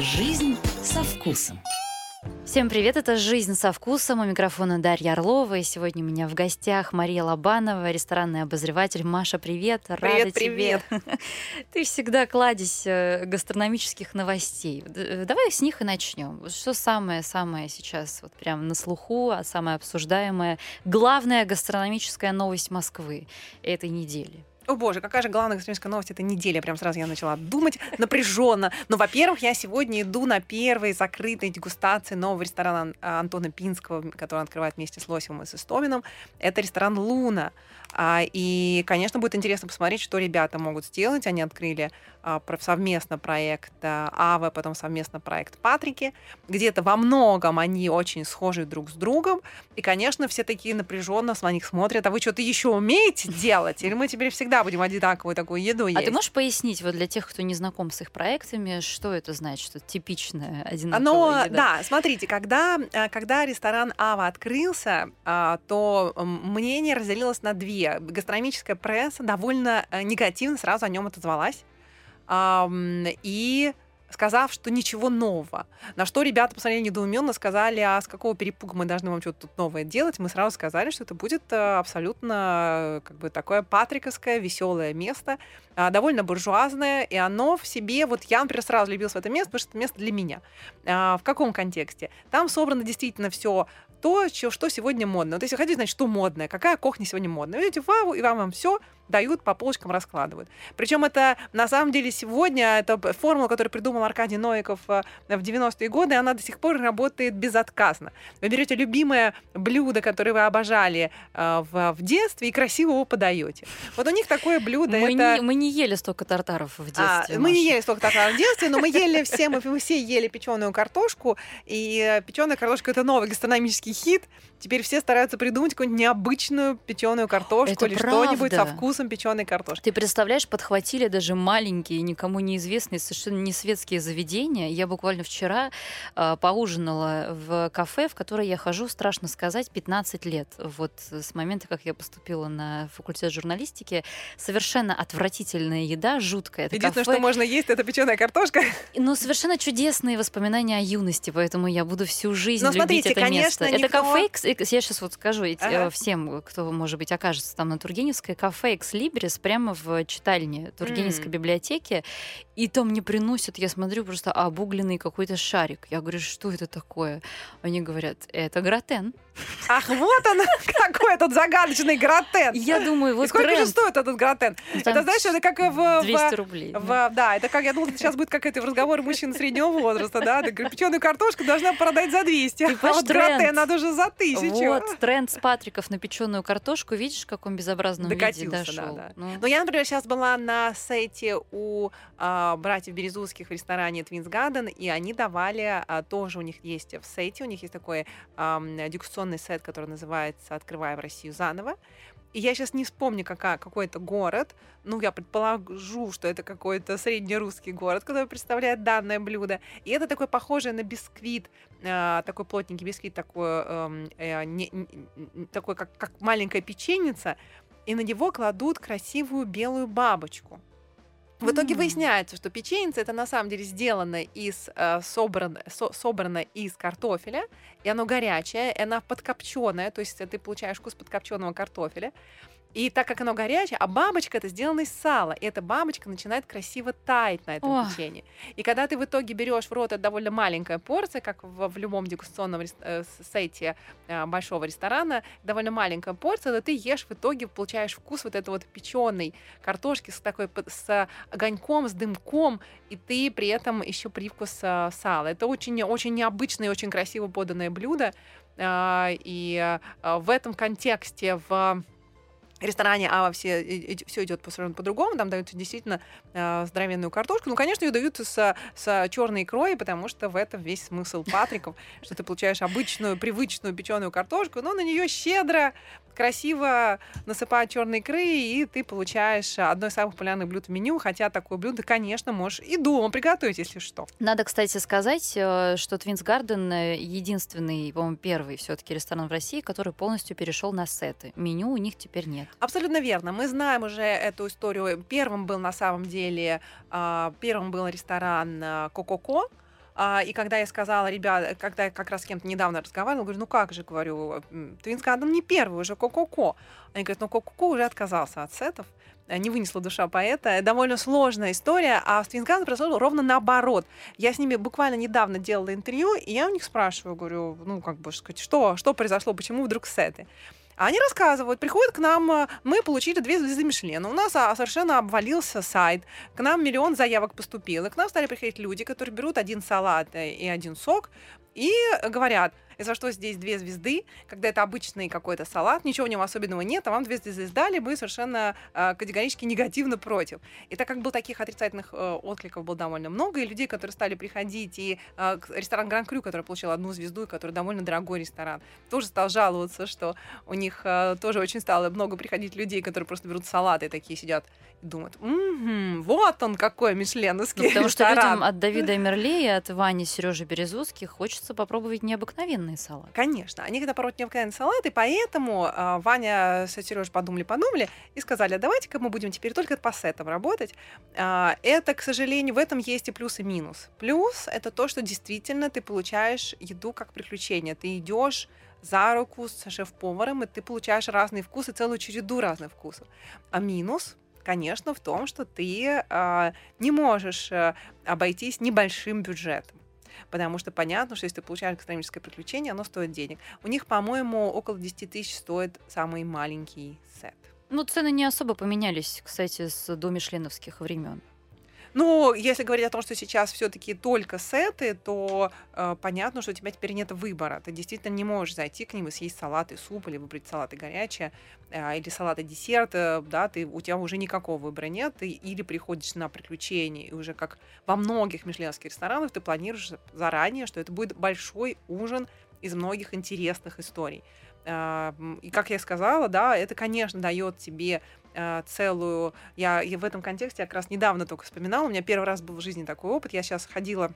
Жизнь со вкусом. Всем привет, это «Жизнь со вкусом». У микрофона Дарья Орлова. И сегодня у меня в гостях Мария Лобанова, ресторанный обозреватель. Маша, привет. Рада привет, тебе. Привет. Ты всегда кладезь э, гастрономических новостей. Э, давай с них и начнем. Что самое-самое сейчас вот прям на слуху, а самое обсуждаемое, главная гастрономическая новость Москвы этой недели? О боже, какая же главная гастрономическая новость этой недели? Прям сразу я начала думать напряженно. Но, во-первых, я сегодня иду на первые закрытые дегустации нового ресторана Антона Пинского, который открывает вместе с Лосевым и с Истомином. Это ресторан «Луна». А, и, конечно, будет интересно посмотреть, что ребята могут сделать. Они открыли совместно проект а, Ава, потом совместно проект Патрики. Где-то во многом они очень схожи друг с другом. И, конечно, все такие напряженно на них смотрят. А вы что-то еще умеете делать? Или мы теперь всегда будем одинаковую такую еду есть? А ты можешь пояснить вот для тех, кто не знаком с их проектами, что это значит, что типичное одинаковое Но, еда? Да, смотрите, когда, когда ресторан Ава открылся, то мнение разделилось на две гастрономическая пресса довольно э, негативно сразу о нем отозвалась. И сказав, что ничего нового. На что ребята посмотрели недоуменно, сказали, а с какого перепуга мы должны вам что-то тут новое делать? Мы сразу сказали, что это будет э, абсолютно как бы такое патриковское, веселое место, а, довольно буржуазное, и оно в себе, вот я, например, сразу любилась в это место, потому что это место для меня. А, в каком контексте? Там собрано действительно все то, что сегодня модно. Вот если хотите знать, что модное, какая кухня сегодня модная, идете в и вам, вам все дают, по полочкам раскладывают. Причем это, на самом деле, сегодня, это формула, которую придумал Аркадий Новиков э, в 90-е годы, она до сих пор работает безотказно. Вы берете любимое блюдо, которое вы обожали э, в, в детстве, и красиво его подаете. Вот у них такое блюдо. Мы, это... не, мы не ели столько тартаров в детстве. А, мы не ели столько тартаров в детстве, но мы ели все, мы, мы все ели печеную картошку, и печеная картошка это новый гастрономический хит. Теперь все стараются придумать какую-нибудь необычную печеную картошку это или что-нибудь со вкусом печеной картошки. Ты представляешь, подхватили даже маленькие, никому неизвестные, совершенно не светские заведения. Я буквально вчера э, поужинала в кафе, в которое я хожу, страшно сказать, 15 лет. Вот с момента, как я поступила на факультет журналистики, совершенно отвратительная еда, жуткая. Это Единственное, кафе... что можно есть, это печеная картошка. Ну, совершенно чудесные воспоминания о юности, поэтому я буду всю жизнь Но любить смотрите, это конечно, место. никто... Это кафе я сейчас вот скажу Ага. всем, кто, может быть, окажется там на Тургеневской, кафе Экс Либрис прямо в читальне Тургеневской М. библиотеки. И там мне приносят, я смотрю, просто обугленный какой-то шарик. Я говорю, что это такое? Они говорят, это гратен. Ах, вот он, какой этот загадочный гратен. Я думаю, И вот сколько же стоит этот гратен? Ну, там Это, знаешь, это как в... 200 в- рублей. в- да, это как, я думала, сейчас будет как это в разговоре мужчин среднего возраста, да, печеную картошку должна продать за 200, Ты а вот гратен надо уже за тысячу. Вот тренд с Патриков на печеную картошку. Видишь, в каком безобразном виде Докатился, да, да. Ну, Но я, например, сейчас была на сайте у а, братьев Березутских в ресторане Twins Garden, и они давали, а, тоже у них есть в сете, у них есть такой ам, дегустационный сет, который называется «Открывая в Россию заново». И я сейчас не вспомню, какая, какой это город. Ну, я предположу, что это какой-то среднерусский город, который представляет данное блюдо. И это такой похожий на бисквит, а, такой плотненький бисквит, такой, эм, э, не- не- такой как, как маленькая печеница, и на него кладут красивую белую бабочку. В итоге выясняется, что печенье это на самом деле сделано из э, собрано, со- собрано из картофеля, и оно горячее, и оно подкопченое, то есть ты получаешь вкус подкопченого картофеля. И так как оно горячее, а бабочка это сделана из сала, и эта бабочка начинает красиво таять на этом Ох. печенье. И когда ты в итоге берешь в рот, это довольно маленькая порция, как в, в любом дегустационном э, сете э, большого ресторана, довольно маленькая порция, но ты ешь в итоге, получаешь вкус вот этой вот печеной картошки с такой с огоньком, с дымком, и ты при этом еще привкус э, сала. Это очень, очень необычное и очень красиво поданное блюдо. А, И э, в этом контексте в ресторане Ава все, все идет совершенно по-другому, там дают действительно э, здоровенную картошку. Ну, конечно, ее дают с, с черной икрой, потому что в этом весь смысл патриков, что ты получаешь обычную, привычную печеную картошку, но на нее щедро, красиво насыпают черной икры, и ты получаешь одно из самых популярных блюд в меню, хотя такое блюдо, конечно, можешь и дома приготовить, если что. Надо, кстати, сказать, э, что Twins Garden э, единственный, по-моему, первый все-таки ресторан в России, который полностью перешел на сеты. Меню у них теперь нет. Абсолютно верно. Мы знаем уже эту историю. Первым был на самом деле, а, первым был ресторан а, Кококо, А, и когда я сказала, ребят, когда я как раз с кем-то недавно разговаривала, говорю, ну как же, говорю, Твинс Гарден не первый, уже Ко-Ко-Ко. Они говорят, ну Ко-Ко-Ко уже отказался от сетов, э, не вынесла душа поэта. Довольно сложная история, а в Твинс произошло ровно наоборот. Я с ними буквально недавно делала интервью, и я у них спрашиваю, говорю, ну как бы сказать, что, что произошло, почему вдруг сеты? Они рассказывают, приходят к нам, э, мы получили две звезды Мишлена, у нас а, совершенно обвалился сайт, к нам миллион заявок поступило, к нам стали приходить люди, которые берут один салат э, и один сок и говорят, и за что здесь две звезды, когда это обычный какой-то салат, ничего в нем особенного нет, а вам две звезды сдали, мы совершенно э, категорически негативно против. И так как был таких отрицательных э, откликов было довольно много, и людей, которые стали приходить, и э, ресторан Гран Крю, который получил одну звезду, и который довольно дорогой ресторан, тоже стал жаловаться, что у них э, тоже очень стало много приходить людей, которые просто берут салаты и такие сидят и думают, м-м, вот он какой мишленовский ну, Потому ресторан. что людям от Давида Эмерлея, от Вани Сережи Березутских хочется попробовать необыкновенный необыкновенный салат. Конечно. Они когда пробуют необыкновенный салат, поэтому э, Ваня с Сережей подумали-подумали и сказали, давайте-ка мы будем теперь только по сетам работать. Э, это, к сожалению, в этом есть и плюс, и минус. Плюс — это то, что действительно ты получаешь еду как приключение. Ты идешь за руку с шеф-поваром, и ты получаешь разные вкусы, целую череду разных вкусов. А минус конечно, в том, что ты э, не можешь э, обойтись небольшим бюджетом потому что понятно, что если ты получаешь гастрономическое приключение, оно стоит денег. У них, по-моему, около 10 тысяч стоит самый маленький сет. Ну, цены не особо поменялись, кстати, с до мишленовских времен. Ну, если говорить о том, что сейчас все-таки только сеты, то э, понятно, что у тебя теперь нет выбора. Ты действительно не можешь зайти к ним и съесть салат и суп, или выбрать салат и горячее, э, или салат и десерт, э, да, ты, у тебя уже никакого выбора нет, ты или приходишь на приключения, и уже как во многих мишленовских ресторанах ты планируешь заранее, что это будет большой ужин из многих интересных историй. Э, и как я сказала, да, это, конечно, дает тебе целую... Я, я в этом контексте я как раз недавно только вспоминала. У меня первый раз был в жизни такой опыт. Я сейчас ходила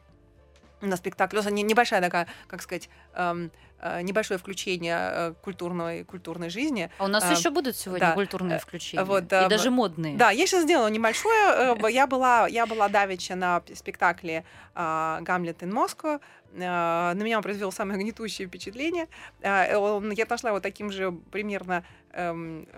на спектакль. Не, небольшая такая, как сказать, эм, э, небольшое включение э, культурной, культурной жизни. А у нас э, еще будут сегодня да, культурные включения. Вот, и даже модные. Да, я сейчас сделала небольшое. Я была, я была давеча на спектакле «Гамлет in Moscow». На меня он произвел самое гнетущее впечатление. Я нашла его таким же примерно эм,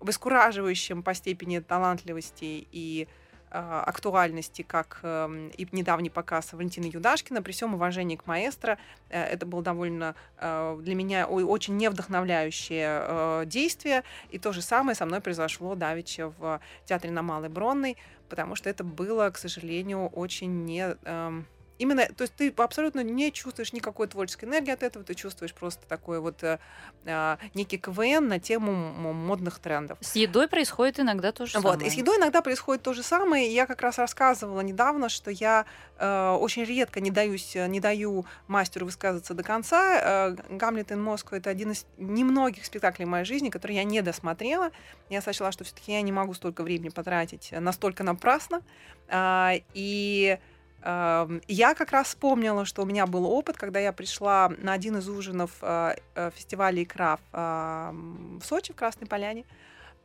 обескураживающим по степени талантливости и а, актуальности, как эм, и недавний показ Валентины Юдашкина. При всем уважении к маэстро, э, это было довольно э, для меня очень невдохновляющее э, действие. И то же самое со мной произошло давеча в театре на Малой Бронной, потому что это было, к сожалению, очень не эм, Именно, то есть ты абсолютно не чувствуешь никакой творческой энергии от этого, ты чувствуешь просто такой вот э, э, некий КВН на тему модных трендов. С едой происходит иногда то же вот, самое. И с едой иногда происходит то же самое. Я как раз рассказывала недавно, что я э, очень редко не, даюсь, не даю мастеру высказываться до конца. Э, «Гамлет in Moscow» — это один из немногих спектаклей в моей жизни, которые я не досмотрела. Я сочла, что все таки я не могу столько времени потратить настолько напрасно. Э, и я как раз вспомнила, что у меня был опыт, когда я пришла на один из ужинов а, э, фестиваля «Икра» в Сочи, в Красной Поляне.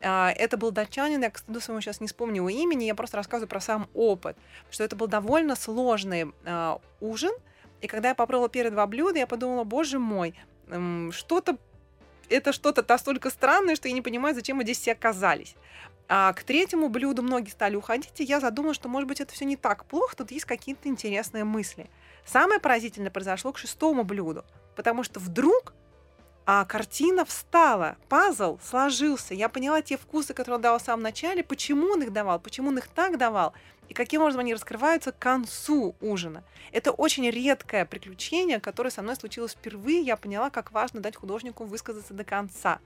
А, это был датчанин, я, к стыду своему сейчас не вспомню его имени, я просто рассказываю про сам опыт, что это был довольно сложный ужин, и когда я попробовала первые два блюда, я подумала, боже мой, что-то это что-то настолько странное, что я не понимаю, зачем мы здесь все оказались. А к третьему блюду многие стали уходить, и я задумалась, что, может быть, это все не так плохо, тут есть какие-то интересные мысли. Самое поразительное произошло к шестому блюду, потому что вдруг а картина встала, пазл сложился. Я поняла те вкусы, которые он давал в самом начале, почему он их давал, почему он их так давал, и каким образом они раскрываются к концу ужина. Это очень редкое приключение, которое со мной случилось впервые. Я поняла, как важно дать художнику высказаться до конца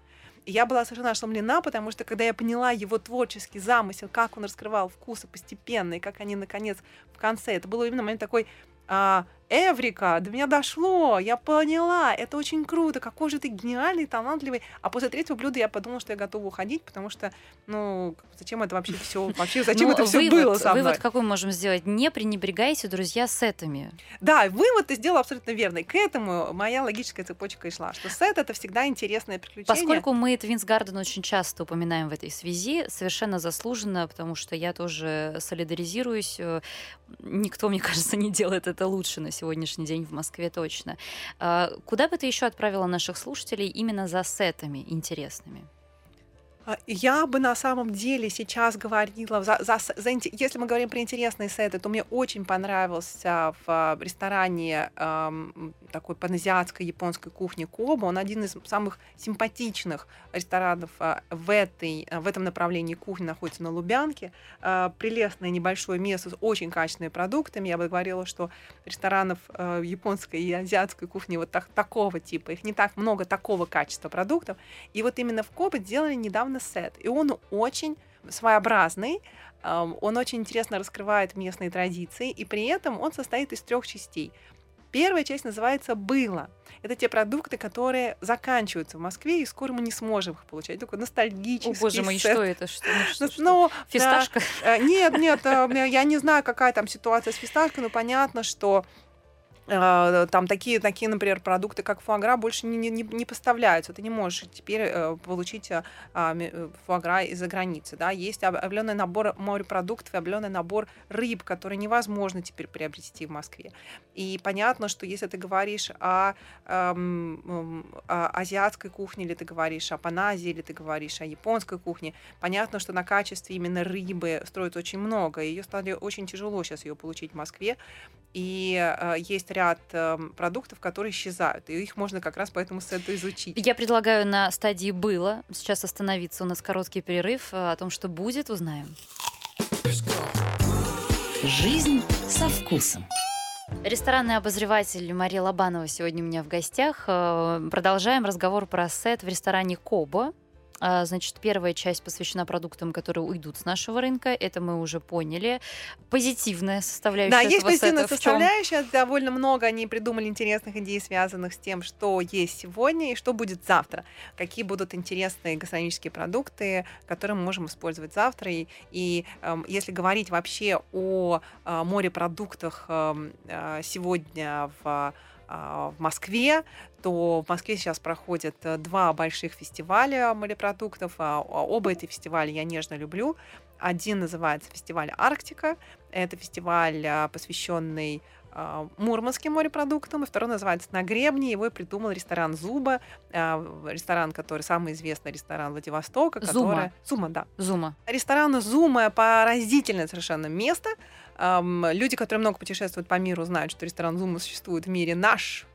я была совершенно ошеломлена, потому что когда я поняла его творческий замысел, как он раскрывал вкусы постепенно, и как они, наконец, в конце, это было именно момент такой а, Эврика, до меня дошло, я поняла, это очень круто, какой же ты гениальный, талантливый. А после третьего блюда я подумала, что я готова уходить, потому что, ну, зачем это вообще все, вообще зачем ну, это все было со мной? Вывод какой можем сделать? Не пренебрегайте, друзья, сетами. Да, вывод ты сделал абсолютно верный. К этому моя логическая цепочка и шла, что сет это всегда интересное приключение. Поскольку мы Твинс Гарден очень часто упоминаем в этой связи, совершенно заслуженно, потому что я тоже солидаризируюсь. Никто, мне кажется, не делает это лучше на сегодняшний день в Москве точно. А, куда бы ты еще отправила наших слушателей именно за сетами интересными? А, я бы на самом деле сейчас говорила, за, за, за, если мы говорим про интересные сеты, то мне очень понравился в ресторане эм, такой паназиатской японской кухни Коба. Он один из самых симпатичных ресторанов э, в, этой, в этом направлении кухни, находится на Лубянке. Э, прелестное небольшое место с очень качественными продуктами. Я бы говорила, что ресторанов э, японской и азиатской кухни вот так, такого типа, их не так много такого качества продуктов. И вот именно в Коба сделали недавно именно сет. И он очень своеобразный, он очень интересно раскрывает местные традиции, и при этом он состоит из трех частей. Первая часть называется «Было». Это те продукты, которые заканчиваются в Москве, и скоро мы не сможем их получать. Такой ностальгический О, боже мой, сет. что это? Что, ну, что, что? Ну, Фисташка? Да, нет, нет, э, я не знаю, какая там ситуация с фисташкой, но понятно, что там такие, такие, например, продукты, как фуагра, больше не, не, не поставляются. Ты не можешь теперь э, получить э, э, фуагра из-за границы. Да? Есть определенный набор морепродуктов, определенный набор рыб, которые невозможно теперь приобрести в Москве. И понятно, что если ты говоришь о, эм, о азиатской кухне, или ты говоришь о паназии, или ты говоришь о японской кухне, понятно, что на качестве именно рыбы строят очень много. Ее стали очень тяжело сейчас ее получить в Москве. И э, есть ряд э, продуктов, которые исчезают, и их можно как раз по этому сету изучить. Я предлагаю на стадии «было» сейчас остановиться. У нас короткий перерыв. Э, о том, что будет, узнаем. Жизнь со вкусом. Ресторанный обозреватель Мария Лобанова сегодня у меня в гостях. Э, продолжаем разговор про сет в ресторане «Кобо». А, значит, первая часть посвящена продуктам, которые уйдут с нашего рынка. Это мы уже поняли. Позитивная составляющая. Да, есть позитивная составляющая. Довольно много они придумали интересных идей, связанных с тем, что есть сегодня и что будет завтра. Какие будут интересные гастрономические продукты, которые мы можем использовать завтра. И, и э, если говорить вообще о э, морепродуктах э, э, сегодня в в Москве, то в Москве сейчас проходят э, два больших фестиваля морепродуктов. А, а оба эти фестиваля я нежно люблю. Один называется фестиваль Арктика. Это фестиваль, а, посвященный мурманским морепродуктам, и второй называется «На гребне». Его придумал ресторан «Зуба», ресторан, который самый известный ресторан Владивостока. Зума. Который... Зума, да. Зума. Ресторан «Зума» поразительное совершенно место. Люди, которые много путешествуют по миру, знают, что ресторан «Зума» существует в мире наш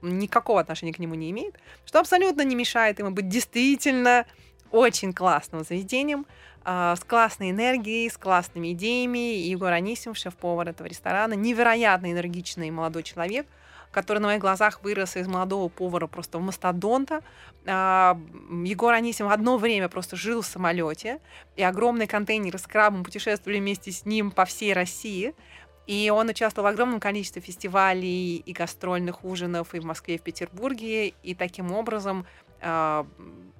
никакого отношения к нему не имеет, что абсолютно не мешает ему быть действительно очень классным заведением, с классной энергией, с классными идеями. Егор Анисимов, шеф-повар этого ресторана, невероятно энергичный молодой человек, который на моих глазах вырос из молодого повара просто в мастодонта. Э, Егор Анисимов одно время просто жил в самолете, и огромный контейнер с крабом путешествовали вместе с ним по всей России. И он участвовал в огромном количестве фестивалей и гастрольных ужинов и в Москве, и в Петербурге. И таким образом, э,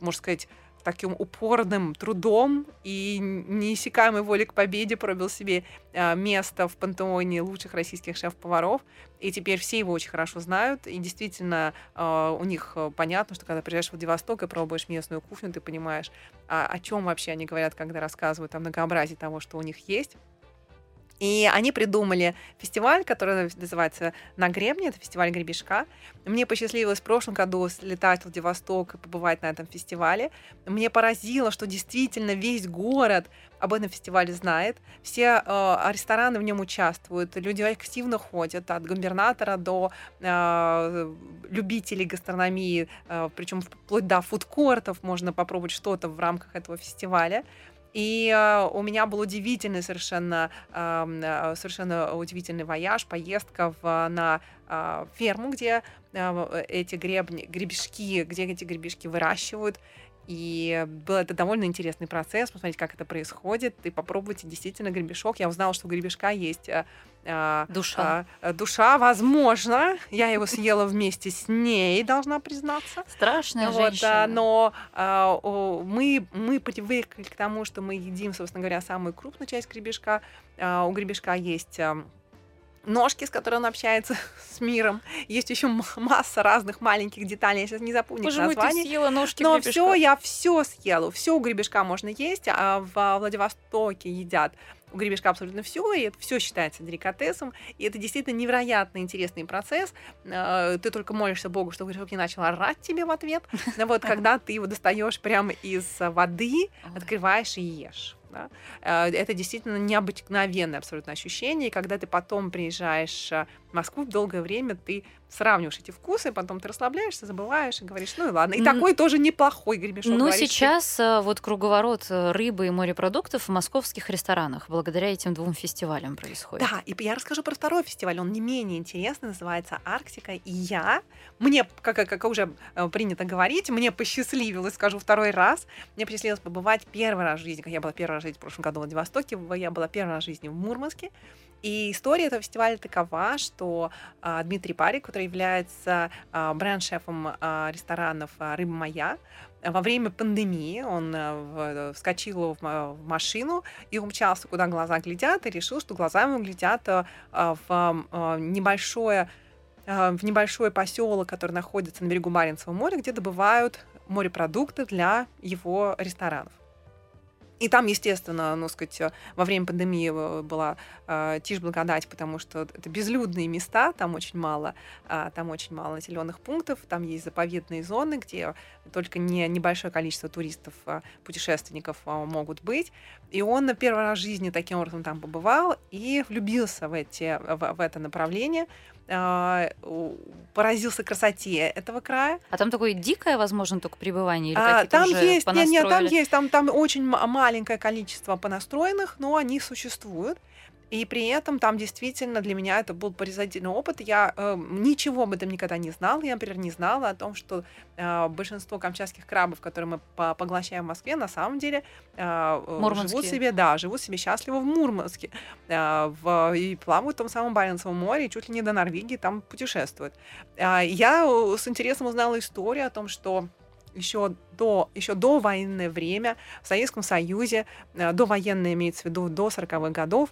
можно сказать, таким упорным трудом и неиссякаемой волей к победе пробил себе э, место в пантеоне лучших российских шеф-поваров. И теперь все его очень хорошо знают. И действительно, э, у них понятно, что когда приезжаешь в Владивосток и пробуешь местную кухню, ты понимаешь, а, о чем вообще они говорят, когда рассказывают о многообразии того, что у них есть. И они придумали фестиваль, который называется «На гребне», это фестиваль гребешка. Мне посчастливилось в прошлом году слетать в Владивосток и побывать на этом фестивале. Мне поразило, что действительно весь город об этом фестивале знает. Все э, рестораны в нем участвуют, люди активно ходят, от губернатора до э, любителей гастрономии, э, причем вплоть до фудкортов можно попробовать что-то в рамках этого фестиваля. И э, у меня был удивительный совершенно, э, совершенно удивительный вояж, поездка в, на э, ферму, где эти гребни, гребешки, где эти гребешки выращивают. И был это довольно интересный процесс, посмотреть, как это происходит, и попробовать действительно гребешок. Я узнала, что у гребешка есть э, э, душа. Э, душа, возможно. Я его съела вместе с ней, должна признаться. Страшная вот, женщина. Но э, мы, мы привыкли к тому, что мы едим, собственно говоря, самую крупную часть гребешка. Э, у гребешка есть... Э, ножки, с которой он общается с миром. Есть еще масса разных маленьких деталей. Я сейчас не запомню Боже название. Ты съела ножки Но гребешка. все, я все съела. Все у гребешка можно есть. А в Владивостоке едят у гребешка абсолютно все, и это все считается деликатесом, и это действительно невероятно интересный процесс. Э, ты только молишься Богу, чтобы гребешок не начал орать тебе в ответ. Но вот когда ты его достаешь прямо из воды, открываешь и ешь. Да? Э, это действительно необыкновенное абсолютно ощущение. И когда ты потом приезжаешь э, в Москву, долгое время ты сравниваешь эти вкусы, потом ты расслабляешься, забываешь и говоришь, ну и ладно. И такой тоже неплохой гребешок. Ну, сейчас ты. Э, вот круговорот рыбы и морепродуктов в московских ресторанах благодаря этим двум фестивалям происходит. Да, и я расскажу про второй фестиваль. Он не менее интересный, называется «Арктика». И я, мне, как, как уже принято говорить, мне посчастливилось, скажу второй раз, мне посчастливилось побывать первый раз в жизни, как я была первый раз жить в прошлом году в Владивостоке, я была первый раз в жизни в Мурманске. И история этого фестиваля такова, что а, Дмитрий Парик, который является а, бренд-шефом а, ресторанов а, «Рыба моя», во время пандемии он а, вскочил в, в машину и умчался, куда глаза глядят, и решил, что глаза ему глядят а, в а, небольшое в небольшой поселок, который находится на берегу Баренцева моря, где добывают морепродукты для его ресторанов. И там, естественно, ну, сказать, во время пандемии э, была э, тишь благодать, потому что это безлюдные места, там очень мало, э, там очень мало населенных пунктов, там есть заповедные зоны, где только не, небольшое количество туристов, э, путешественников э, могут быть. И он на первый раз в жизни таким образом там побывал и влюбился в, эти, в, в это направление. А, поразился красоте этого края. А там такое дикое, возможно, только пребывание? Или а, там есть, нет, нет, там есть, там, там очень маленькое количество понастроенных, но они существуют. И при этом там действительно для меня это был поразительный опыт. Я э, ничего об этом никогда не знала. Я, например, не знала о том, что э, большинство камчатских крабов, которые мы по поглощаем в Москве, на самом деле э, живут себе, да, живут себе счастливо в Мурманске. Э, в, и плавают в том самом Баренцевом море, и чуть ли не до Норвегии там путешествуют. Э, я с интересом узнала историю о том, что еще до, еще до военное время в Советском Союзе, э, до военное имеется в виду до 40-х годов,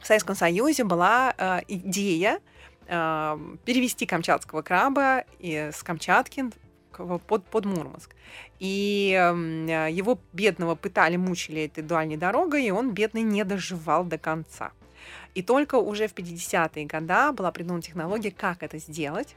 в Советском Союзе была э, идея э, перевести камчатского краба с Камчатки под, под Мурманск. И э, его бедного пытали, мучили этой дальней дорогой, и он, бедный, не доживал до конца. И только уже в 50-е годы была придумана технология, как это сделать.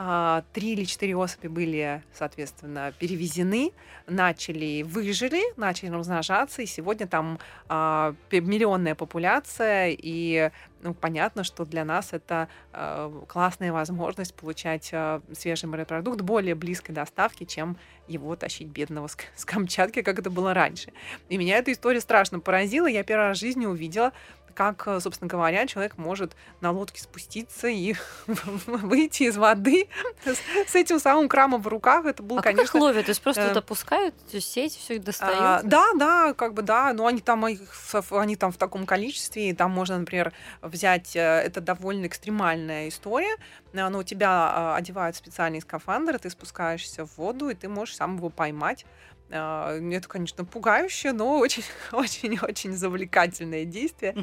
А, три или четыре особи были, соответственно, перевезены, начали, выжили, начали размножаться, и сегодня там а, миллионная популяция, и ну, понятно, что для нас это э, классная возможность получать э, свежий морепродукт более близкой доставки, чем его тащить бедного с, с Камчатки, как это было раньше. И меня эта история страшно поразила. Я первый раз в жизни увидела как, э, собственно говоря, человек может на лодке спуститься и выйти из воды с этим самым крамом в руках. Это было, а конечно... как их ловят? То есть просто вот э, опускают сеть, все их достают? А, да, да, как бы да, но они там, они там в таком количестве, и там можно, например, взять, э, это довольно экстремальная история, но у тебя а, одевают специальный скафандр, ты спускаешься в воду, и ты можешь сам его поймать это, конечно, пугающе, но очень-очень-очень завлекательное действие.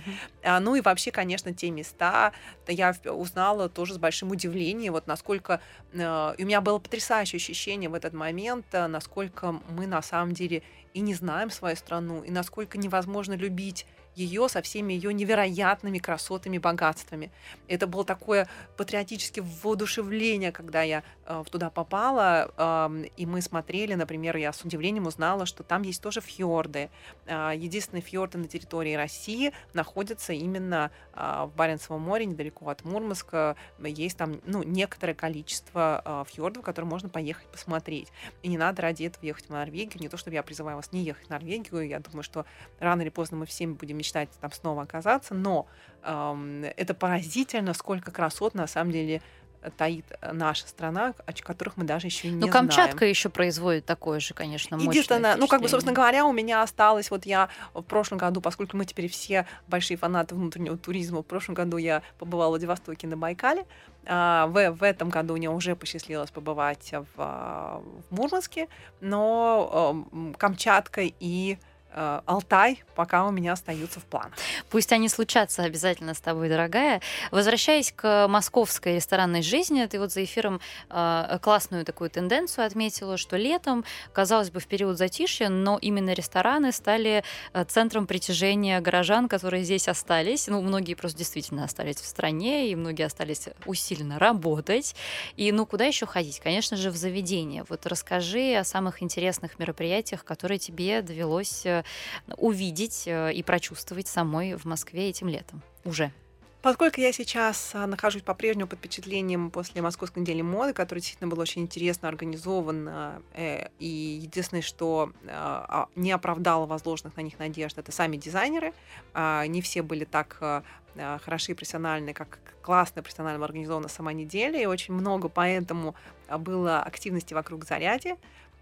Uh-huh. Ну и вообще, конечно, те места я узнала тоже с большим удивлением, вот насколько... А, и у меня было потрясающее ощущение в этот момент, насколько мы на самом деле и не знаем свою страну, и насколько невозможно любить ее со всеми ее невероятными красотами, богатствами. Это было такое патриотическое воодушевление, когда я э, туда попала, э, и мы смотрели, например, я с удивлением узнала, что там есть тоже фьорды. Э, единственные фьорды на территории России находятся именно э, в Баренцевом море, недалеко от Мурманска. Есть там ну, некоторое количество э, фьордов, которые можно поехать посмотреть. И не надо ради этого ехать в Норвегию. Не то, чтобы я призываю вас не ехать в Норвегию. Я думаю, что рано или поздно мы всеми будем мечтать там снова оказаться, но эм, это поразительно, сколько красот на самом деле таит наша страна, о которых мы даже еще не ну, знаем. Ну, Камчатка еще производит такое же, конечно, Единственное, ну, как бы, собственно говоря, у меня осталось, вот я в прошлом году, поскольку мы теперь все большие фанаты внутреннего туризма, в прошлом году я побывала в Владивостоке на Байкале, а, в, в этом году мне уже посчастливилось побывать в, в Мурманске, но Камчатка и э, Алтай пока у меня остаются в планах. Пусть они случатся обязательно с тобой, дорогая. Возвращаясь к московской ресторанной жизни, ты вот за эфиром э, классную такую тенденцию отметила, что летом, казалось бы, в период затишья, но именно рестораны стали э, центром притяжения горожан, которые здесь остались. Ну, многие просто действительно остались в стране, и многие остались усиленно работать. И ну куда еще ходить? Конечно же, в заведение. Вот расскажи о самых интересных мероприятиях, которые тебе довелось э, увидеть э, и прочувствовать самой в Москве этим летом уже? Поскольку я сейчас а, нахожусь по-прежнему под впечатлением после Московской недели моды, которая действительно была очень интересно организована, э, и единственное, что э, не оправдало возложенных на них надежд, это сами дизайнеры. Э, не все были так э, хороши и профессиональны, как классно профессионально организована сама неделя, и очень много поэтому было активности вокруг заряди.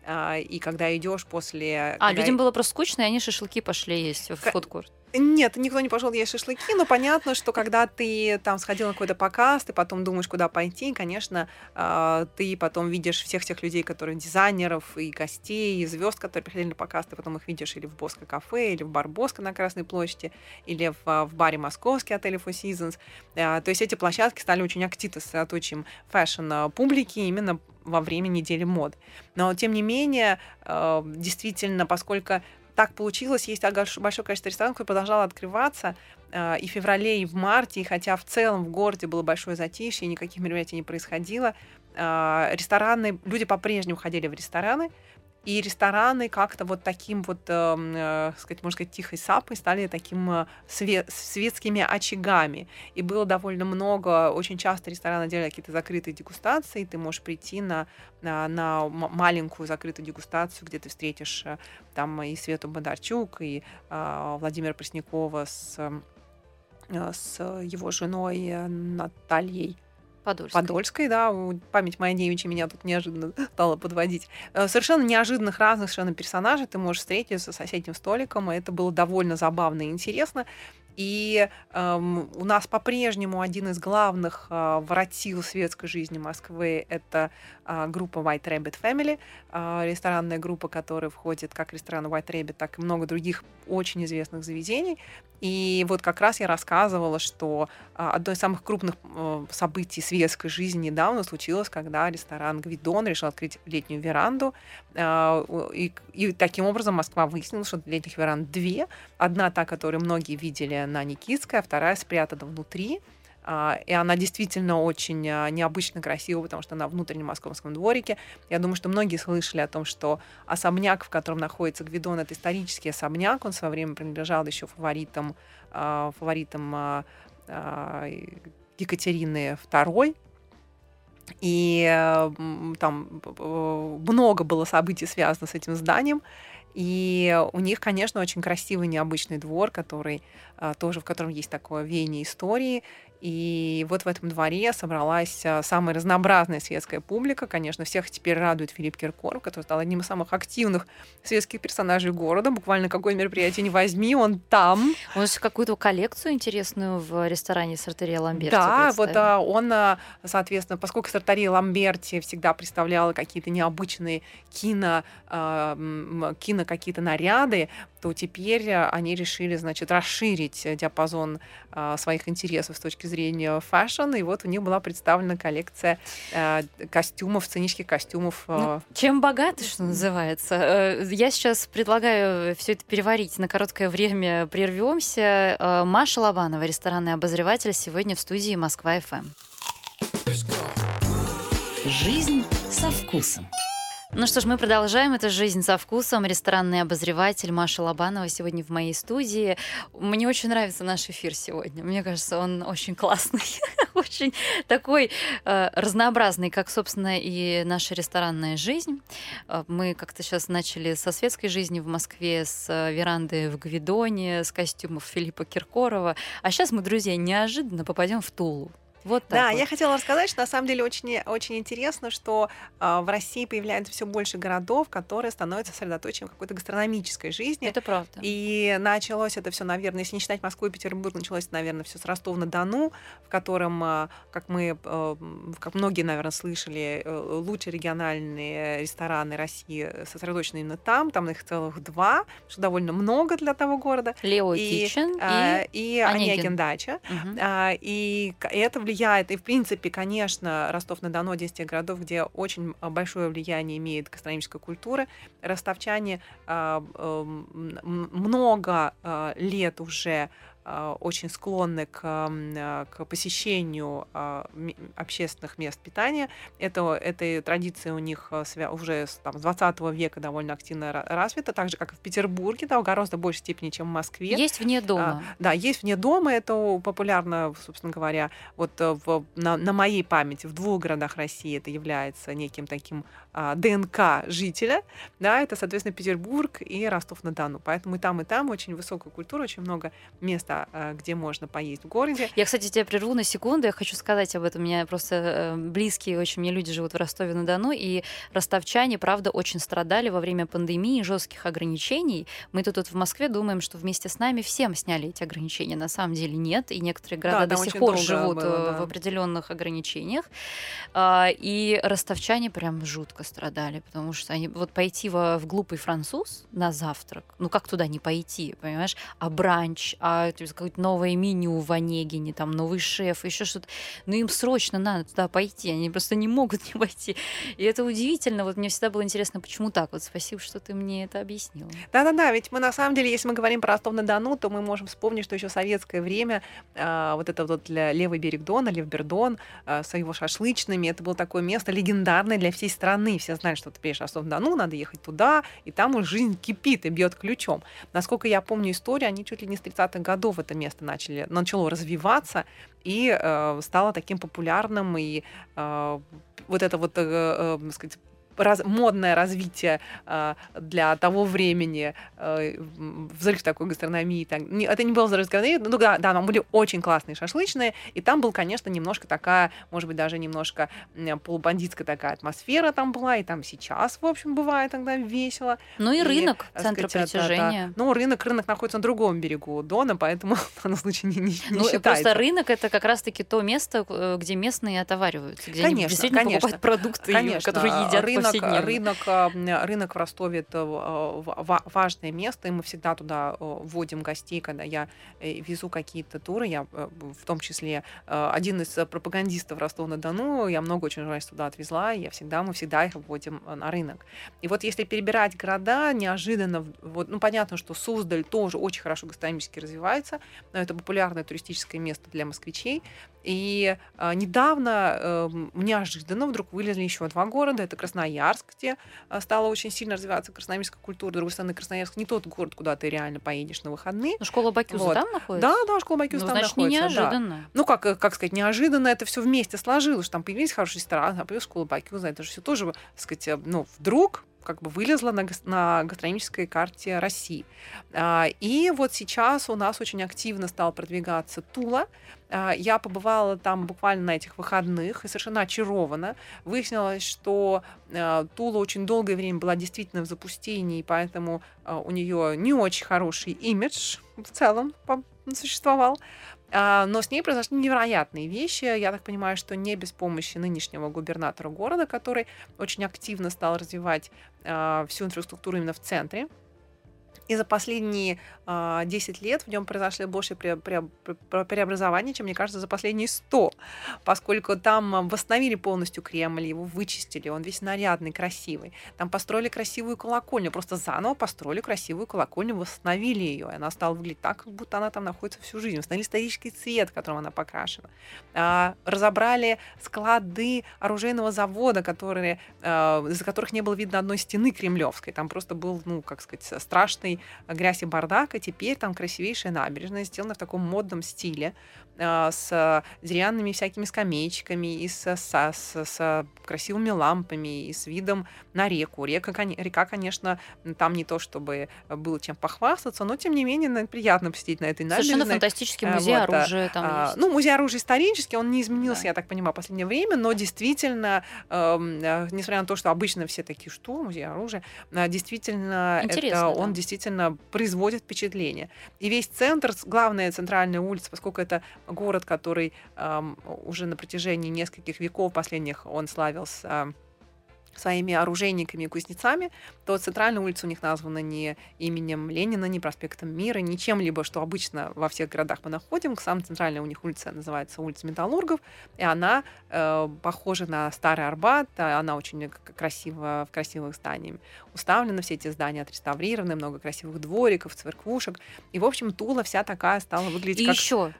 А, и когда идешь после... А, когда... людям было просто скучно, и они шашлыки пошли есть в фудкорт. Нет, никто не пошел есть шашлыки, но понятно, что когда ты там сходил на какой-то показ, ты потом думаешь, куда пойти, конечно, а, ты потом видишь всех тех людей, которые дизайнеров и гостей, и звезд, которые приходили на показ, ты потом их видишь или в Боско кафе, или в бар Боско на Красной площади, или в, а, в баре Московский отель Four Seasons. То есть эти площадки стали очень активно сосредоточием fashion публики именно во время недели мод. Но, тем не менее, действительно, поскольку так получилось, есть большое количество ресторанов, которые продолжало открываться э, и в феврале, и в марте, и хотя в целом в городе было большое затишье, никаких мероприятий не происходило, э, рестораны, люди по-прежнему ходили в рестораны, и рестораны как-то вот таким вот, э, э, сказать, можно сказать, тихой сапой стали таким э, свет, светскими очагами. И было довольно много, очень часто рестораны делали какие-то закрытые дегустации, ты можешь прийти на, на, на маленькую закрытую дегустацию, где ты встретишь э, там и Свету Бондарчук, и э, Владимира Преснякова с, э, с его женой Натальей Подольской. Подольской, да, память моя девичья меня тут неожиданно стала подводить. Э, совершенно неожиданных разных совершенно персонажей ты можешь встретить за соседним столиком, и это было довольно забавно и интересно. И эм, у нас по-прежнему один из главных э, воротил светской жизни Москвы это э, группа White Rabbit Family, э, ресторанная группа, которая входит как ресторан White Rabbit, так и много других очень известных заведений. И вот как раз я рассказывала, что э, одно из самых крупных э, событий светской жизни недавно случилось, когда ресторан Гвидон решил открыть летнюю веранду. Э, и, и таким образом Москва выяснила, что летних веранд две. Одна та, которую многие видели на Никитской, а вторая спрятана внутри. А, и она действительно очень а, необычно красивая, потому что она в внутреннем московском дворике. Я думаю, что многие слышали о том, что особняк, в котором находится Гвидон, это исторический особняк. Он в свое время принадлежал еще фаворитам, а, фаворитам Екатерины II. И там много было событий, связанных с этим зданием. И у них, конечно, очень красивый необычный двор, который тоже в котором есть такое веяние истории. И вот в этом дворе собралась а, самая разнообразная светская публика. Конечно, всех теперь радует Филипп Киркоров, который стал одним из самых активных светских персонажей города. Буквально какое мероприятие не возьми, он там. Он же какую-то коллекцию интересную в ресторане Сартерия Ламберти Да, вот а, он, а, соответственно, поскольку Сартерия Ламберти всегда представляла какие-то необычные кино, кино какие-то наряды, то теперь они решили, значит, расширить диапазон своих интересов с точки зрения fashion, и вот у них была представлена коллекция э, костюмов, сценических костюмов. Ну, чем богаты, что называется. Э, я сейчас предлагаю все это переварить на короткое время. Прервемся. Э, Маша Лобанова, ресторанный обозреватель, сегодня в студии Москва-ФМ. Жизнь со вкусом. Ну что ж, мы продолжаем. Это «Жизнь со вкусом». Ресторанный обозреватель Маша Лобанова сегодня в моей студии. Мне очень нравится наш эфир сегодня. Мне кажется, он очень классный. очень такой э, разнообразный, как, собственно, и наша ресторанная жизнь. Э, мы как-то сейчас начали со светской жизни в Москве, с э, веранды в Гвидоне, с костюмов Филиппа Киркорова. А сейчас мы, друзья, неожиданно попадем в Тулу. Вот так Да, вот. я хотела рассказать, что на самом деле очень, очень интересно, что а, в России появляется все больше городов, которые становятся сосредоточием какой-то гастрономической жизни. Это правда. И началось это все, наверное, если не считать Москву и Петербург, началось, наверное, все с Ростова-на-Дону, в котором, а, как мы, э, как многие, наверное, слышали, э, лучшие региональные рестораны России сосредоточены именно там. Там их целых два, что довольно много для того города. Лео И, Китчен а, и... и Онегин. Онегин Дача. Мгм. А, И это влияет, и в принципе, конечно, Ростов-на-Дону один из тех городов, где очень а, большое влияние имеет гастрономическая культура. Ростовчане а, много а, лет уже очень склонны к, а, к посещению а, общественных мест питания. Это, эта традиция у них а, уже там, с 20 века довольно активно ра- развита, так же, как и в Петербурге, да, в гораздо большей степени, чем в Москве. Есть вне дома. А, да, есть вне дома, это популярно, собственно говоря, вот э, в, на, на моей памяти в двух городах России это является неким таким а, ДНК жителя, да, это, соответственно, Петербург и Ростов-на-Дону. Поэтому и там, и там очень высокая культура, очень много места, а, где можно поесть в городе. Я, кстати, тебя прерву на секунду. Я хочу сказать об этом. У меня просто э, близкие очень мне люди живут в Ростове-на-Дону, и ростовчане, правда, очень страдали во время пандемии, жестких ограничений. Мы тут вот в Москве думаем, что вместе с нами всем сняли эти ограничения. На самом деле нет, и некоторые города там до сих пор живут было, э, да. в определенных ограничениях. А, И ростовчане прям жутко страдали, потому что они вот пойти во, в глупый француз на завтрак, ну как туда не пойти, понимаешь? А бранч, а есть какое-то новое меню в Онегине, там новый шеф, еще что-то. Ну им срочно надо туда пойти, они просто не могут не пойти. И это удивительно. Вот мне всегда было интересно, почему так. Вот спасибо, что ты мне это объяснила. Да-да-да, ведь мы на самом деле, если мы говорим про Ростов-на-Дону, то мы можем вспомнить, что еще советское время а, вот это вот для левый берег Дона, Левбердон, а, с его шашлычными, это было такое место легендарное для всей страны. Все знают, что ты приедешь в Ростов-на-Дону, надо ехать туда, и там уже жизнь кипит и бьет ключом. Насколько я помню историю, они чуть ли не с 30-х годов это место начали, начало развиваться и э, стало таким популярным, и э, вот это вот, э, э, сказать, раз- модное развитие э, для того времени э, м, взрыв такой гастрономии. Так, не- это не был взрыв гастрономии, ну да, да, там были очень классные шашлычные, и там был, конечно, немножко такая, может быть, даже немножко м, полубандитская такая атмосфера там была, и там сейчас, в общем, бывает тогда весело. Ну и, И, рынок, так центр сказать, притяжения. это- Ну, рынок, рынок находится на другом берегу Дона, поэтому в данном случае не, не, не Ну, считается. просто рынок это как раз-таки то место, э, где местные отовариваются, где они Конечно, действительно конечно. покупают продукты, Конечно, которые а, едят рынок, рынок, м, рынок в Ростове это э, ва- важное место, и мы всегда туда э, вводим гостей, когда я э, везу какие-то туры, я в том числе один из пропагандистов Ростова-на-Дону, я много очень раз туда отвезла, и я всегда, мы всегда их вводим на рынок. И вот если перебирать города, неожиданно, вот, ну понятно, что Суздаль тоже очень хорошо гастрономически развивается, но это популярное туристическое место для москвичей, и а, недавно э, неожиданно вдруг вылезли еще два города. Это Красноярск, где а, стала очень сильно развиваться красноярская культура. С другой стороны, Красноярск не тот город, куда ты реально поедешь на выходные. Ну, школа Бакюза Вот. там находится? Да, да, школа Бакюс Ну, там значит, находится. да. неожиданно. Ну, как, э, как сказать, неожиданно это все вместе сложилось, там появились хорошие рестораны, а появилась школа Бакюза. Это же все тоже, так сказать, э, ну, вдруг как бы вылезла на, на гастрономической карте России. А, И вот сейчас у нас очень активно стал продвигаться Тула. А, Я побывала там буквально на этих выходных и совершенно очарована. Выяснилось, что э, Тула очень долгое время была действительно в запустении, поэтому э, у нее не очень хороший имидж в целом существовал. А, Но с ней произошли невероятные вещи. Я так понимаю, что не без помощи нынешнего губернатора города, который очень активно стал развивать а, всю инфраструктуру именно в центре. И за последние а, 10 лет в нем произошли больше пре- пре- пре- преобразований, чем, мне кажется, за последние 100, поскольку там а, восстановили полностью Кремль, его вычистили, он весь нарядный, красивый. Там построили красивую колокольню, просто заново построили красивую колокольню, восстановили ее, и она стала выглядеть так, как будто она там находится всю жизнь. Восстановили исторический цвет, которым она покрашена. А, разобрали склады оружейного завода, которые, а, из-за которых не было видно одной стены кремлевской. Там просто был, ну, как сказать, страшный полной грязь и бардака, теперь там красивейшая набережная, сделана в таком модном стиле, а, с деревянными всякими скамеечками, и с, с, с, с красивыми лампами, и с видом на реку. Река, река, конечно, там не то, чтобы было чем похвастаться, но, тем не менее, приятно посетить на этой набережной. Совершенно фантастический а, музей вот, оружия там а, есть. Ну, музей оружия исторический, он не изменился, да. я так понимаю, в последнее время, но действительно, э, несмотря на то, что обычно все такие, что, музей оружия, действительно, Интересно, это, да. он действительно производит впечатление. И весь центр, главная центральная улица, поскольку это город, который э, уже на протяжении нескольких веков последних он славился своими оружейниками и кузнецами, то центральная улица у них названа не именем Ленина, не проспектом Мира, не чем-либо, что обычно во всех городах мы находим. Самая центральная у них улица называется улица Металлургов, и она э, похожа на Старый Арбат, а она очень красиво, в красивых зданиях. Уставлена, все эти здания отреставрированы, много красивых двориков, церквушек, и, в общем, Тула вся такая стала выглядеть и как... еще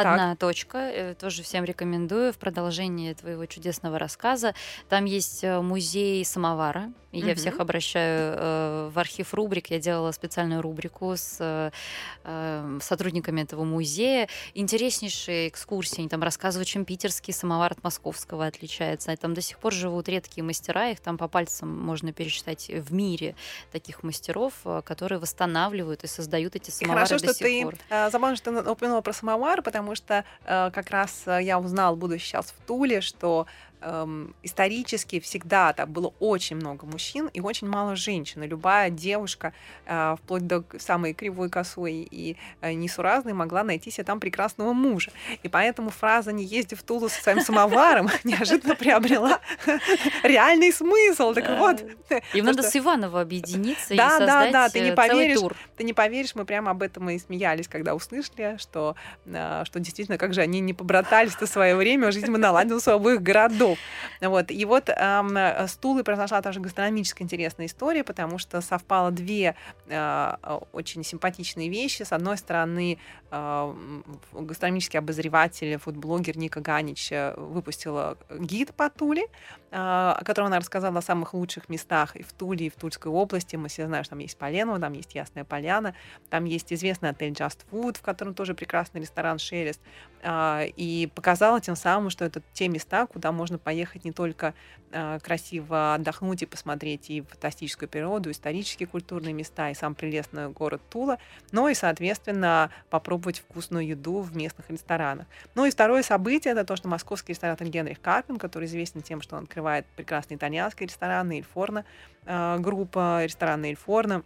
Одна так. точка, э, тоже всем рекомендую в продолжении твоего чудесного рассказа. Там есть э, музей самовара, и угу. я всех обращаю э, в архив рубрик. Я делала специальную рубрику с э, э, сотрудниками этого музея. Интереснейшие экскурсии. Они там рассказывают, чем питерский самовар от московского отличается. Там до сих пор живут редкие мастера. Их там по пальцам можно пересчитать в мире таких мастеров, э, которые восстанавливают и создают эти самовары и хорошо, до что ты, пор. Э, забавно, что ты упомянула про самовар, потому что э, как раз я узнал, буду сейчас в Туле, что эм, исторически всегда там было очень много мужчин и очень мало женщин. И любая девушка, э, вплоть до самой кривой косой и э, несуразной, могла найти себе там прекрасного мужа. И поэтому фраза «не езди в Тулу со своим самоваром» неожиданно приобрела реальный смысл. Так вот. Им надо с Иванова объединиться и создать да, ты не э, поверишь, Ты не поверишь, мы прямо об этом и смеялись, когда услышали, что, э, что действительно, как же они не побратались-то в свое время, жизнь мы наладилась у обоих городов. Вот. И вот эм, с Тулой произошла тоже гастрономическая интересная история, потому что совпало две э, очень симпатичные вещи. С одной стороны, э, гастрономический обозреватель, фудблогер Ника Ганич э, выпустила гид по Туле, э, о котором она рассказала о самых лучших местах и в Туле, и в Тульской области. Мы все знаем, что там есть Поленово, там есть Ясная Поляна, там есть известный отель Just Food, в котором тоже прекрасный ресторан Шелест. Э, и показала тем самым, что это те места, куда можно поехать не только э, красиво отдохнуть и посмотреть и фантастическую природу, исторические культурные места, и сам прелестный город Тула, но и, соответственно, попробовать вкусную еду в местных ресторанах. Ну и второе событие — это то, что московский ресторатор Генрих Карпин, который известен тем, что он открывает прекрасный итальянский ресторан, Il Forno, группа ресторана Il Forno,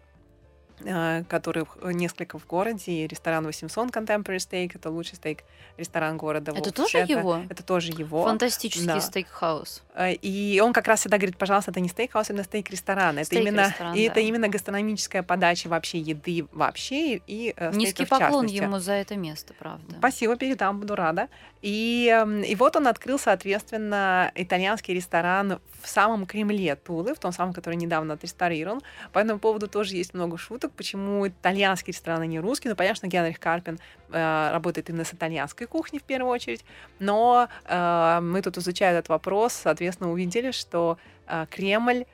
которых несколько в городе, и ресторан 800 Contemporary Steak, это лучший стейк ресторан города. Это тоже это, его? Это тоже его. Фантастический да. стейк-хаус. Э, и он как раз всегда говорит, пожалуйста, это не стейк-хаус, это стейк-ресторан. Это именно, и да. это именно гастрономическая подача вообще еды вообще и э, Низкий поклон ему за это место, правда. Спасибо, передам, буду рада. И, эм, и вот он открыл, соответственно, итальянский ресторан в самом Кремле Тулы, в том самом, который недавно отреставрирован. По этому поводу тоже есть много шуток, почему итальянский ресторан, а не русский. Ну, понятно, Генрих Карпин э, работает именно с итальянской кухней в первую очередь, но э, мы тут изучая этот вопрос, соответственно, увидели, что э, Кремль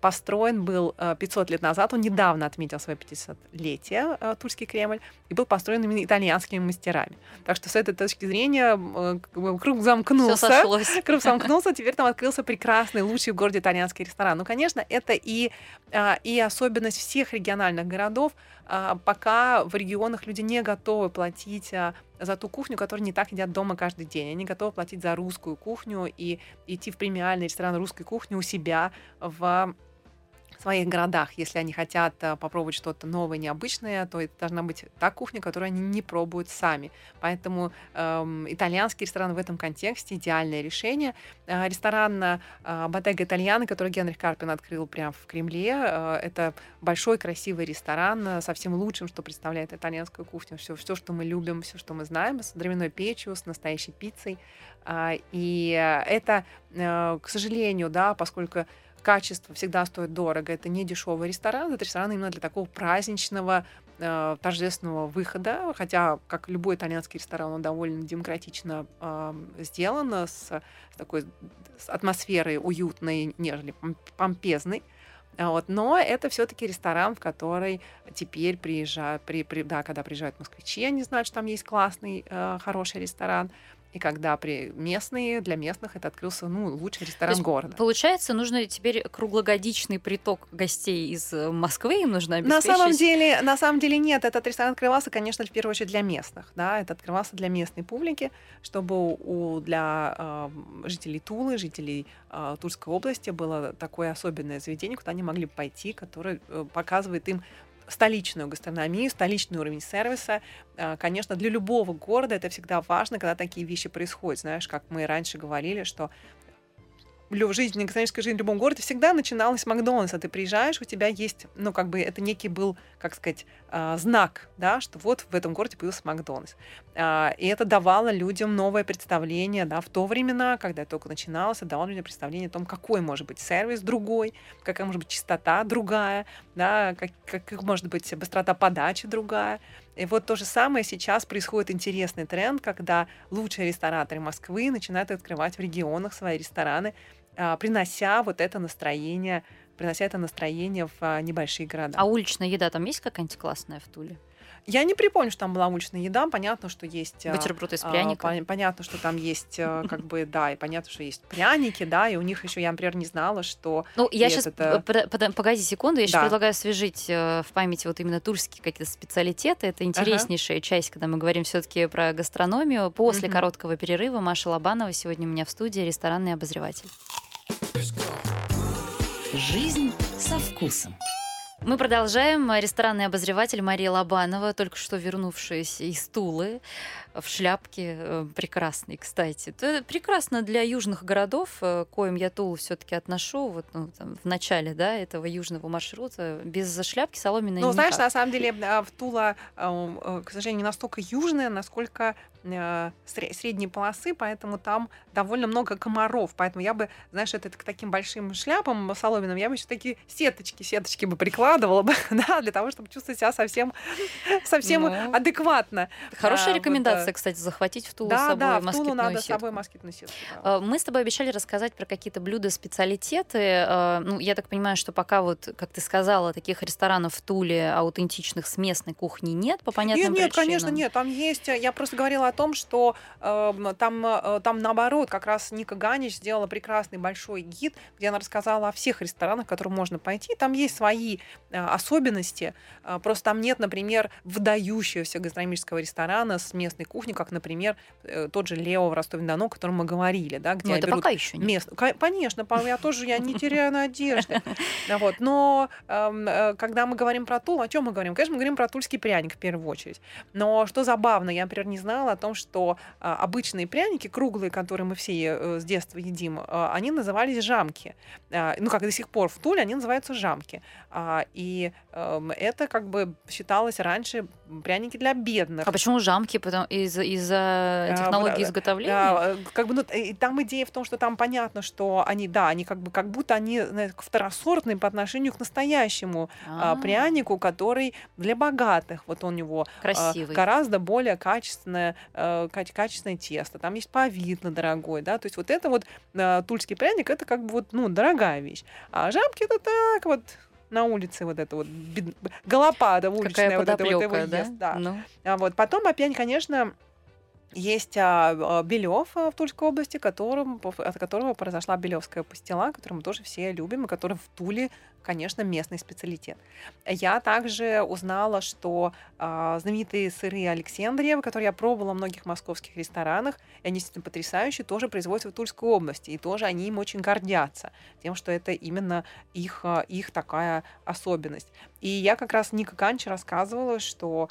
построен был 500 э, лет назад, он недавно отметил свое 500-летие, э, Тульский Кремль, и был построен именно итальянскими мастерами. Так что с этой точки зрения э, круг замкнулся. Круг замкнулся, теперь там открылся прекрасный, лучший в городе итальянский ресторан. Ну, конечно, это и, и особенность всех региональных городов, пока в регионах люди не готовы платить за ту кухню, которую не так едят дома каждый день. Они готовы платить за русскую кухню и идти в премиальный ресторан русской кухни у себя в своих городах. Если они хотят э, попробовать что-то новое, необычное, то это должна быть та кухня, которую они не пробуют сами. Поэтому эм, итальянский ресторан в этом контексте идеальное решение. Э, ресторан э, Bottega Итальяна, который Генрих Карпин открыл прямо в Кремле, э, это большой красивый ресторан э, со всем лучшим, что представляет итальянскую кухню. Все, все, что мы любим, все, что мы знаем, с дровяной печью, с настоящей пиццей. Э, и это, э, к сожалению, да, поскольку качество всегда стоит дорого. Это не дешевый ресторан, это ресторан именно для такого праздничного, э, торжественного выхода. Хотя, как любой итальянский ресторан, он довольно демократично э, сделан, с, с такой с атмосферой уютной, нежели помпезной. А Вот. Но это все-таки ресторан, в который теперь приезжают, при, при, да, когда приезжают москвичи, они знают, что там есть классный, э, хороший ресторан. И когда при местные, для местных это открылся ну, лучший ресторан есть, города. Получается, нужно теперь круглогодичный приток гостей из э, Москвы им нужно обеспечить? На самом деле, на самом деле нет. Этот ресторан открывался, конечно, в первую очередь для местных. Да? Это открывался для местной публики, чтобы у, для э, жителей Тулы, жителей э, Тульской области было такое особенное заведение, куда они могли пойти, которое э, показывает им столичную гастрономию, столичный уровень сервиса. А, конечно, для любого города это всегда важно, когда такие вещи происходят. Знаешь, как мы раньше говорили, что жизнь, экономическая жизнь в любом городе всегда начиналась с Макдональдса. Ты приезжаешь, у тебя есть, ну, как бы это некий был, как сказать, а, знак, да, что вот в этом городе появился Макдональдс. А, и это давало людям новое представление, да, в то времена, когда это только начиналось, это давало людям представление о том, какой может быть сервис другой, какая может быть чистота другая, да, как, как может быть быстрота подачи другая. И вот то же самое сейчас происходит интересный тренд, когда лучшие рестораторы Москвы начинают открывать в регионах свои рестораны, принося вот это настроение, принося это настроение в а, небольшие города. А уличная еда там есть какая-нибудь классная в Туле? Я не припомню, что там была уличная еда. Понятно, что есть... А, Бутерброд из пряника. А, понятно, что там есть, как бы, да, и понятно, что есть пряники, да, и у них еще, я, например, не знала, что... Ну, я сейчас... Это... Погоди секунду, я сейчас да. предлагаю освежить э, в памяти вот именно тульские какие-то специалитеты. Это интереснейшая ага. часть, когда мы говорим все таки про гастрономию. После угу. короткого перерыва Маша Лобанова сегодня у меня в студии, ресторанный обозреватель. Жизнь со вкусом. Мы продолжаем. Ресторанный обозреватель Мария Лобанова, только что вернувшаяся из Тулы в шляпке, э, прекрасной, кстати. Это прекрасно для южных городов, э, коим я Тулу все-таки отношу, вот ну, там, в начале да, этого южного маршрута, без шляпки соломенной Ну, никак. знаешь, на самом деле в Тула, к сожалению, не настолько южная, насколько э, средней полосы, поэтому там довольно много комаров. Поэтому я бы, знаешь, это к таким большим шляпам соломенным, я бы еще такие сеточки, сеточки бы прикладывала бы, да, для того, чтобы чувствовать себя совсем, совсем ну, адекватно. Хорошая а, рекомендация, вот, кстати, захватить в Тулу да, с собой да, москитную в Тулу надо сетку. с собой москитную сетку. Да. Мы с тобой обещали рассказать про какие-то блюда, специалитеты. Ну, я так понимаю, что пока вот, как ты сказала, таких ресторанов в Туле аутентичных с местной кухни нет, по понятным нет, нет, причинам. конечно, нет. Там есть, я просто говорила о том, что э, там, э, там наоборот, как раз Ника Ганич сделала прекрасный большой гид, где она рассказала о всех ресторанах, в которые можно пойти. Там есть свои э, особенности. Э, просто там нет, например, выдающегося гастрономического ресторана с местной кухней, как, например, э, тот же Лео в Ростове-на-Дону, о котором мы говорили, да, где Но это берут пока еще нет. мест. Конечно, я тоже я не теряю надежды. Вот. Но эм, э, когда мы говорим про Тул, о чем мы говорим? Конечно, мы говорим про тульский пряник в первую очередь. Но что забавно, я, например, не знала о том, что а, обычные пряники, круглые, которые мы все э, с детства едим, а, они назывались жамки. А, ну, как до сих пор в Туле они называются жамки. И эм, это как бы считалось раньше пряники для бедных. А почему жамки? Потому из-за из технологии изготовления? Как бы, ну, и там идея в том, что там понятно, что они, да, они как бы как будто они знаете, второсортные по отношению к настоящему а, прянику, который для богатых. Вот у него Красивый. гораздо более качественное, качественное тесто. Там есть повидло дорогой, да, то есть вот это вот тульский пряник, это как бы вот, ну, дорогая вещь. А жамки это так вот на улице вот это вот голопада уличная Какая вот это вот его да? ест. Да. Ну. А вот потом опять, конечно, есть а, Белев а, в Тульской области, которым, от которого произошла Белевская пастила, которую мы тоже все любим, и который в Туле, конечно, местный специалитет. Я также узнала, что а, знаменитые сыры Александриевы, которые я пробовала в многих московских ресторанах, и они действительно потрясающие, тоже производятся в Тульской области, и тоже они им очень гордятся тем, что это именно их, их такая особенность. И я как раз Ника Канчи рассказывала, что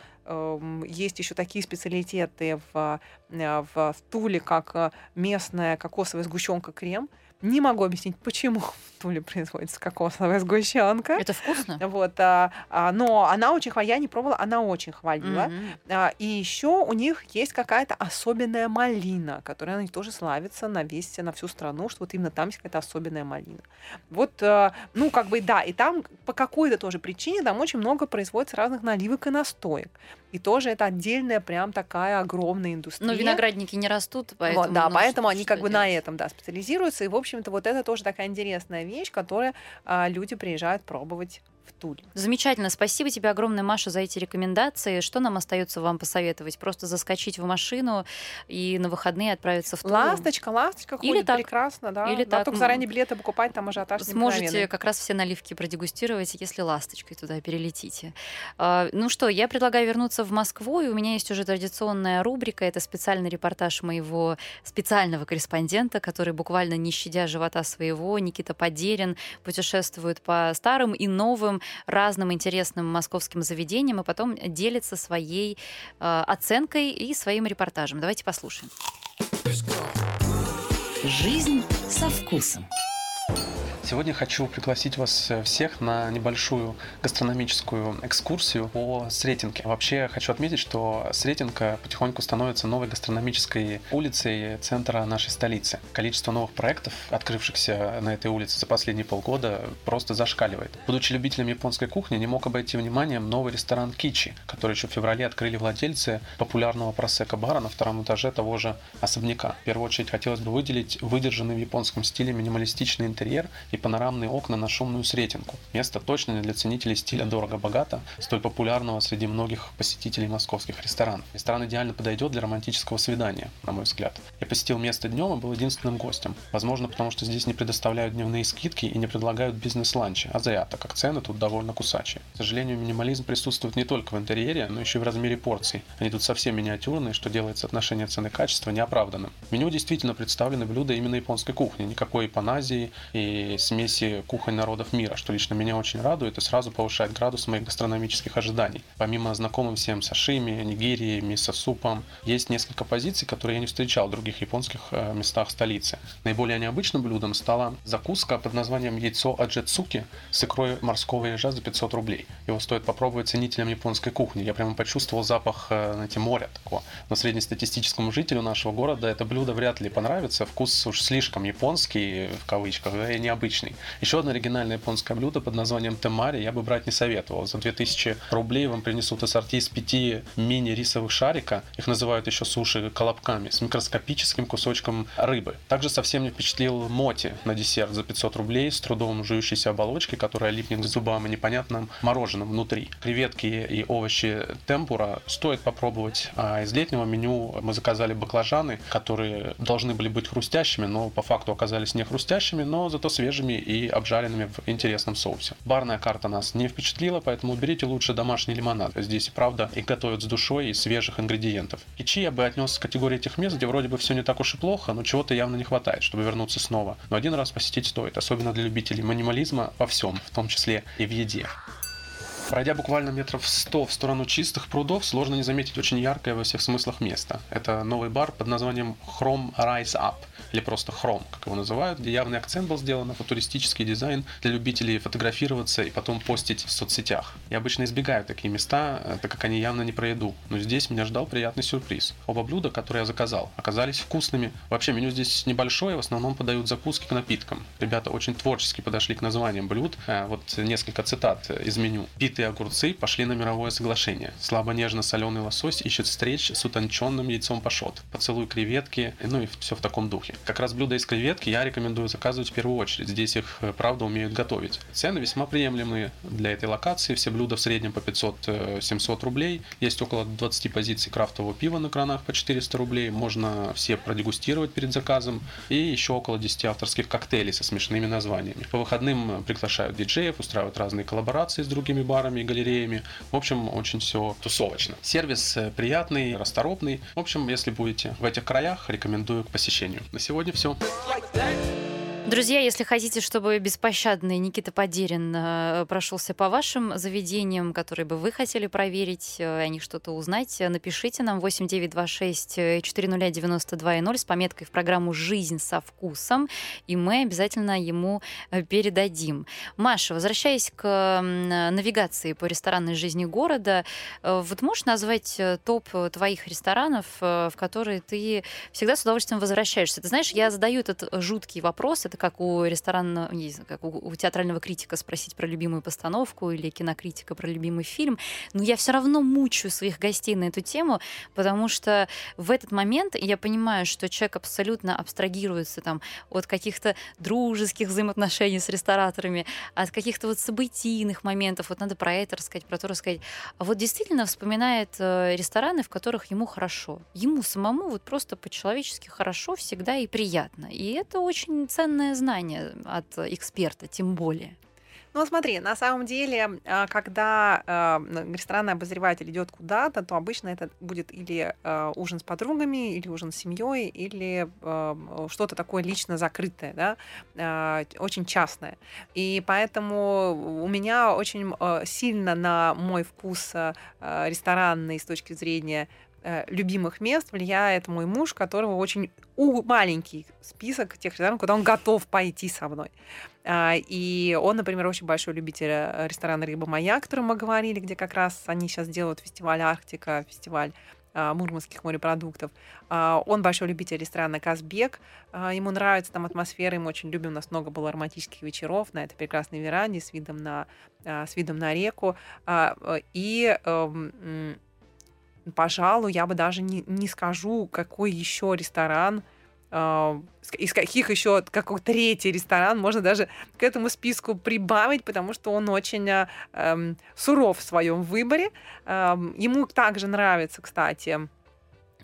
есть еще такие специалитеты в, э, в Туле, как э, местная кокосовая сгущенка крем, не могу объяснить, почему в Туле производится кокосовая сгущенка. Это вкусно. Вот, а, а, но она очень хвалила, я не пробовала, она очень хвалила. Мгм. А, и еще у них есть какая-то особенная малина, которая они тоже славится на весь, на всю страну, что вот именно там есть какая-то особенная малина. Вот, а, ну, как бы, да, и там по какой-то тоже причине там очень много производится разных наливок и настоек. И тоже это отдельная прям такая огромная индустрия. Но виноградники не растут, поэтому... Вот, да, ну, поэтому они как бы на делать? этом, да, специализируются, и, в общем-то, вот это тоже такая интересная вещь, которую а, люди приезжают пробовать в Туле. Замечательно. Спасибо тебе огромное, Маша, за эти рекомендации. Что нам остается вам посоветовать? Просто заскочить в машину и на выходные отправиться в Тулу? Ласточка, ласточка Или ходит так. прекрасно, да. Или Надо так. только заранее билеты покупать, там ажиотаж Сможете как раз все наливки продегустировать, если ласточкой туда перелетите. А, Ну что, я предлагаю вернуться в Москву, и у меня есть уже традиционная рубрика. Это специальный репортаж моего специального корреспондента, который буквально не щадя живота своего, Никита Подерин, путешествует по старым и новым разным интересным московским заведениям, и потом делится своей э, оценкой и своим репортажем. Давайте послушаем. Жизнь со вкусом. Сегодня хочу пригласить вас э, всех на небольшую гастрономическую экскурсию по Сретенке. Вообще хочу отметить, что Сретенка потихоньку становится новой гастрономической улицей центра нашей столицы. Количество новых проектов, открывшихся на этой улице за последние полгода, просто зашкаливает. Будучи любителем японской кухни, не мог обойти вниманием новый ресторан Кичи, который еще в феврале открыли владельцы популярного просека бара на втором этаже того же особняка. В первую очередь хотелось бы выделить выдержанный в японском стиле минималистичный интерьер и панорамные окна на шумную Сретенку. Место точно для ценителей стиля дорого-богато, столь популярного среди многих посетителей московских ресторанов. Ресторан идеально подойдет для романтического свидания, на мой взгляд. Я посетил место днем и был единственным гостем. Возможно, потому что здесь не предоставляют дневные скидки и не предлагают бизнес-ланчи, а зря, так как цены тут довольно кусачие. К сожалению, минимализм присутствует не только в интерьере, но еще и в размере порций. Они тут совсем миниатюрные, что делает соотношение цены-качества неоправданным. В меню действительно представлены блюда именно японской кухни, никакой паназии и смеси кухонь народов мира, что лично меня очень радует и сразу повышает градус моих гастрономических ожиданий. Помимо знакомым всем сашими, нигири, мисо-супом, есть несколько позиций, которые я не встречал в других японских э, местах столицы. Наиболее необычным блюдом стала закуска под названием яйцо аджицуки с икрой морского ежа за 500 рублей. Его стоит попробовать ценителям японской кухни. Я прямо почувствовал запах, э, знаете, моря такого. Но среднестатистическому жителю нашего города это блюдо вряд ли понравится. Вкус уж слишком японский, в кавычках, да, и необычный. Еще одно оригинальное японское блюдо под названием темари я бы брать не советовал. За 2000 рублей вам принесут ассорти из пяти мини-рисовых шарика, их называют еще суши колобками, с микроскопическим кусочком рыбы. Также совсем не впечатлил моти на десерт за 500 рублей с трудом жующейся оболочкой, которая липнет к зубам и непонятным мороженым внутри. Креветки и овощи темпура стоит попробовать. А из летнего меню мы заказали баклажаны, которые должны были быть хрустящими, но по факту оказались не хрустящими, но зато свежими и обжаренными в интересном соусе. Барная карта нас не впечатлила, поэтому берите лучше домашний лимонад. Здесь и правда их готовят с душой и свежих ингредиентов. Кичи я бы отнес к категории тех мест, где вроде бы все не так уж и плохо, но чего-то явно не хватает, чтобы вернуться снова. Но один раз посетить стоит, особенно для любителей минимализма во всем, в том числе и в еде. Пройдя буквально метров 100 в сторону чистых прудов, сложно не заметить очень яркое во всех смыслах место. Это новый бар под названием Chrome Rise Up, или просто Chrome, как его называют, где явный акцент был сделан на футуристический дизайн для любителей фотографироваться и потом постить в соцсетях. Я обычно избегаю такие места, э, так как они явно не про еду, но здесь меня ждал приятный сюрприз. Оба блюда, которые я заказал, оказались вкусными. Вообще меню здесь небольшое, в основном подают закуски к напиткам. Ребята очень творчески подошли к названиям блюд. Э, Вот несколько цитат из меню. Битые огурцы пошли на мировое соглашение. Слабо нежно-соленый лосось ищет встреч с утонченным яйцом пашот. Поцелуй креветки, ну и все в таком духе. Как раз блюда из креветки я рекомендую заказывать в первую очередь. Здесь их, э, правда, умеют готовить. Цены весьма приемлемые для этой локации. Все блюда в среднем по 500-700 рублей. Есть около 20 позиций крафтового пива на кранах по 400 рублей. Можно все продегустировать перед заказом. И еще около 10 авторских коктейлей со смешными названиями. По выходным приглашают диджеев, устраивают разные коллаборации с другими барами и галереями. В общем, очень все тусовочно. Сервис э, приятный, расторопный. В общем, если будете в этих краях, рекомендую к посещению. На сегодня все. Друзья, если хотите, чтобы беспощадный Никита Подерин э, прошелся по вашим заведениям, которые бы вы хотели проверить, э, о них что-то узнать, э, напишите нам 8926 400 92 0 с пометкой в программу «Жизнь со вкусом», и мы обязательно ему передадим. Маша, возвращаясь к навигации по ресторанной жизни города, вот можешь назвать топ твоих ресторанов, в которые ты всегда с удовольствием возвращаешься? Ты знаешь, я задаю этот жуткий вопрос, это как у ресторанного, не знаю, как у, у театрального критика спросить про любимую постановку или кинокритика про любимый фильм. Но я все равно мучаю своих гостей на эту тему, потому что в этот момент я понимаю, что человек абсолютно абстрагируется там от каких-то дружеских взаимоотношений с рестораторами, от каких-то вот событийных моментов. Вот надо про это рассказать, про то рассказать. А вот действительно вспоминает э, рестораны, в которых ему хорошо. Ему самому вот просто по-человечески хорошо всегда и приятно. И это очень ценное знание от эксперта, тем более. Ну, смотри, на самом деле, а, когда э, ресторанный обозреватель идет куда-то, то обычно это будет или э, ужин с подругами, или ужин с семьей, или что-то такое лично закрытое, да, очень частное. И поэтому у меня очень сильно на мой вкус ресторанный с точки зрения Э, любимых мест влияет мой муж, которого очень у, маленький список тех ресторанов, куда он готов пойти со мной. А, и он, например, очень большой любитель э, ресторана «Рыба моя», о котором мы говорили, где как раз они сейчас делают фестиваль «Арктика», фестиваль а, мурманских морепродуктов. А, он большой любитель ресторана «Казбек». Ему нравится там атмосфера, ему очень любим. У нас много было романтических вечеров на этой прекрасной веранде с видом на, с видом на реку. И эм, пожалуй, я бы даже не, не скажу, какой еще ресторан, э, из каких еще какой третий ресторан можно даже к этому списку прибавить, потому что он очень э, суров в своем выборе. Э, ему также нравится, кстати,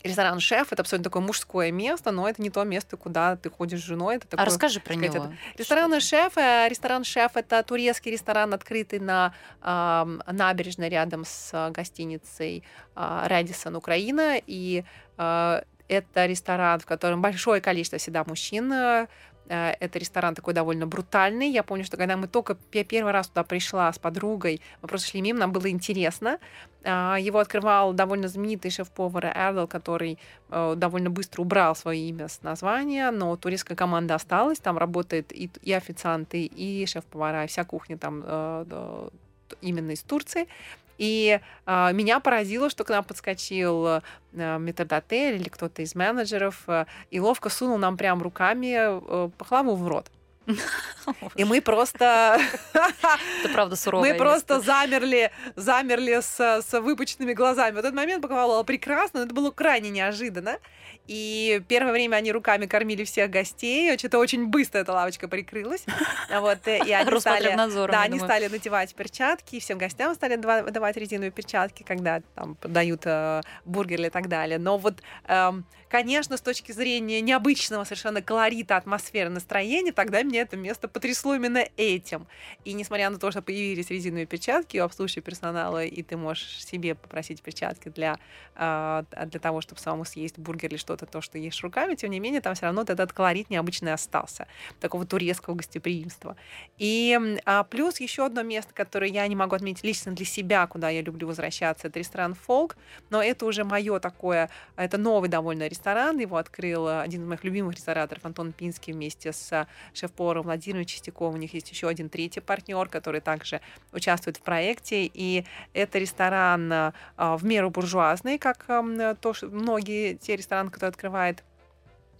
Ресторан «Шеф» — это абсолютно такое мужское место, но это не то место, куда ты ходишь с женой. Это такое, а расскажи про него. Это... Ресторан «Шеф», э, ресторан «Шеф» — это турецкий ресторан, открытый на э, набережной рядом с гостиницей э, «Рэдисон Украина». И э, это ресторан, в котором большое количество всегда мужчин э, Э, это ресторан такой довольно брутальный. Я помню, что когда мы только первый раз туда пришла с подругой, мы просто шли мимо, нам было интересно. А, его открывал довольно знаменитый шеф-повар Эрдл, который э, довольно быстро убрал свое имя с названия, но турецкая команда осталась, там работает и, и официанты, и шеф-повара, и вся кухня там э, именно из Турции. И э, меня поразило, что к нам подскочил э, метрдотель или кто-то из менеджеров э, и ловко сунул нам прям руками э, пахлаву в рот. И мы просто... Это правда сурово. Мы просто замерли, замерли с, с выпученными глазами. В этот момент бакалавра прекрасно, но это было крайне неожиданно. И первое время они руками кормили всех гостей. Что-то очень быстро эта лавочка прикрылась. Вот, э, и они стали, да, они стали надевать перчатки, и всем гостям стали давать резиновые перчатки, когда там подают э, бургеры и так далее. Но вот, э, конечно, с точки зрения необычного совершенно колорита, атмосферы, настроения, тогда меня это место потрясло именно этим. И несмотря на то, что появились резиновые перчатки у обслуживающего персонала, и ты можешь себе попросить перчатки для, э, для того, чтобы самому съесть бургер или что-то это то, что ешь руками, тем не менее, там все равно этот колорит необычный остался, такого турецкого гостеприимства. И а, плюс еще одно место, которое я не могу отметить лично для себя, куда я люблю возвращаться, это ресторан «Фолк», но это уже мое такое, это новый довольно ресторан, его открыл один из моих любимых рестораторов Антон Пинский вместе с шеф-поваром Владимиром Чистяковым. У них есть еще один третий партнер, который также участвует в проекте, и это ресторан а, в меру буржуазный, как то, что многие те рестораны, которые открывает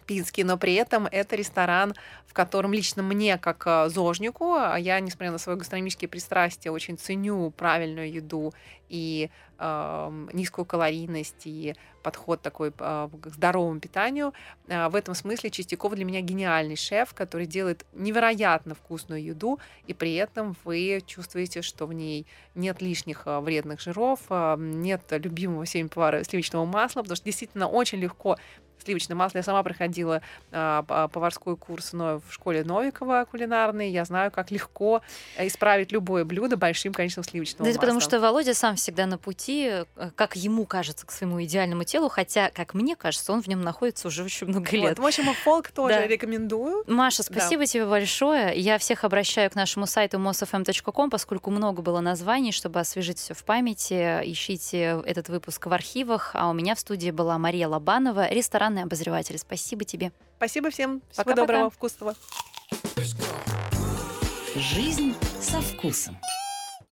Пинский, но при этом это ресторан, в котором лично мне, как э, зожнику, а я, несмотря на свои гастрономические пристрастия, очень ценю правильную еду и э, низкую калорийность и подход такой э, к здоровому питанию. Э, в этом смысле Чистяков для меня гениальный шеф, который делает невероятно вкусную еду, и при этом вы чувствуете, что в ней нет лишних э, вредных жиров, э, нет любимого всеми повара сливочного масла, потому что действительно очень легко сливочное масло. Я сама проходила а, поварской курс но в школе Новикова кулинарный. Я знаю, как легко э, исправить любое блюдо большим количеством сливочного да масла. Это потому что Володя сам всегда на пути, э, как ему кажется, к своему идеальному телу, хотя, как мне кажется, он в нем находится уже очень много лет. Вот, в общем, фолк тоже да. рекомендую. Маша, спасибо да. тебе большое. Я всех обращаю к нашему сайту mosfm.com, поскольку много было названий, чтобы освежить все в памяти. Ищите этот выпуск в архивах. А у меня в студии была Мария Лобанова, ресторанный обозреватель. Спасибо тебе. Спасибо всем. Всего Пока-пока. доброго, вкусного. Жизнь со вкусом.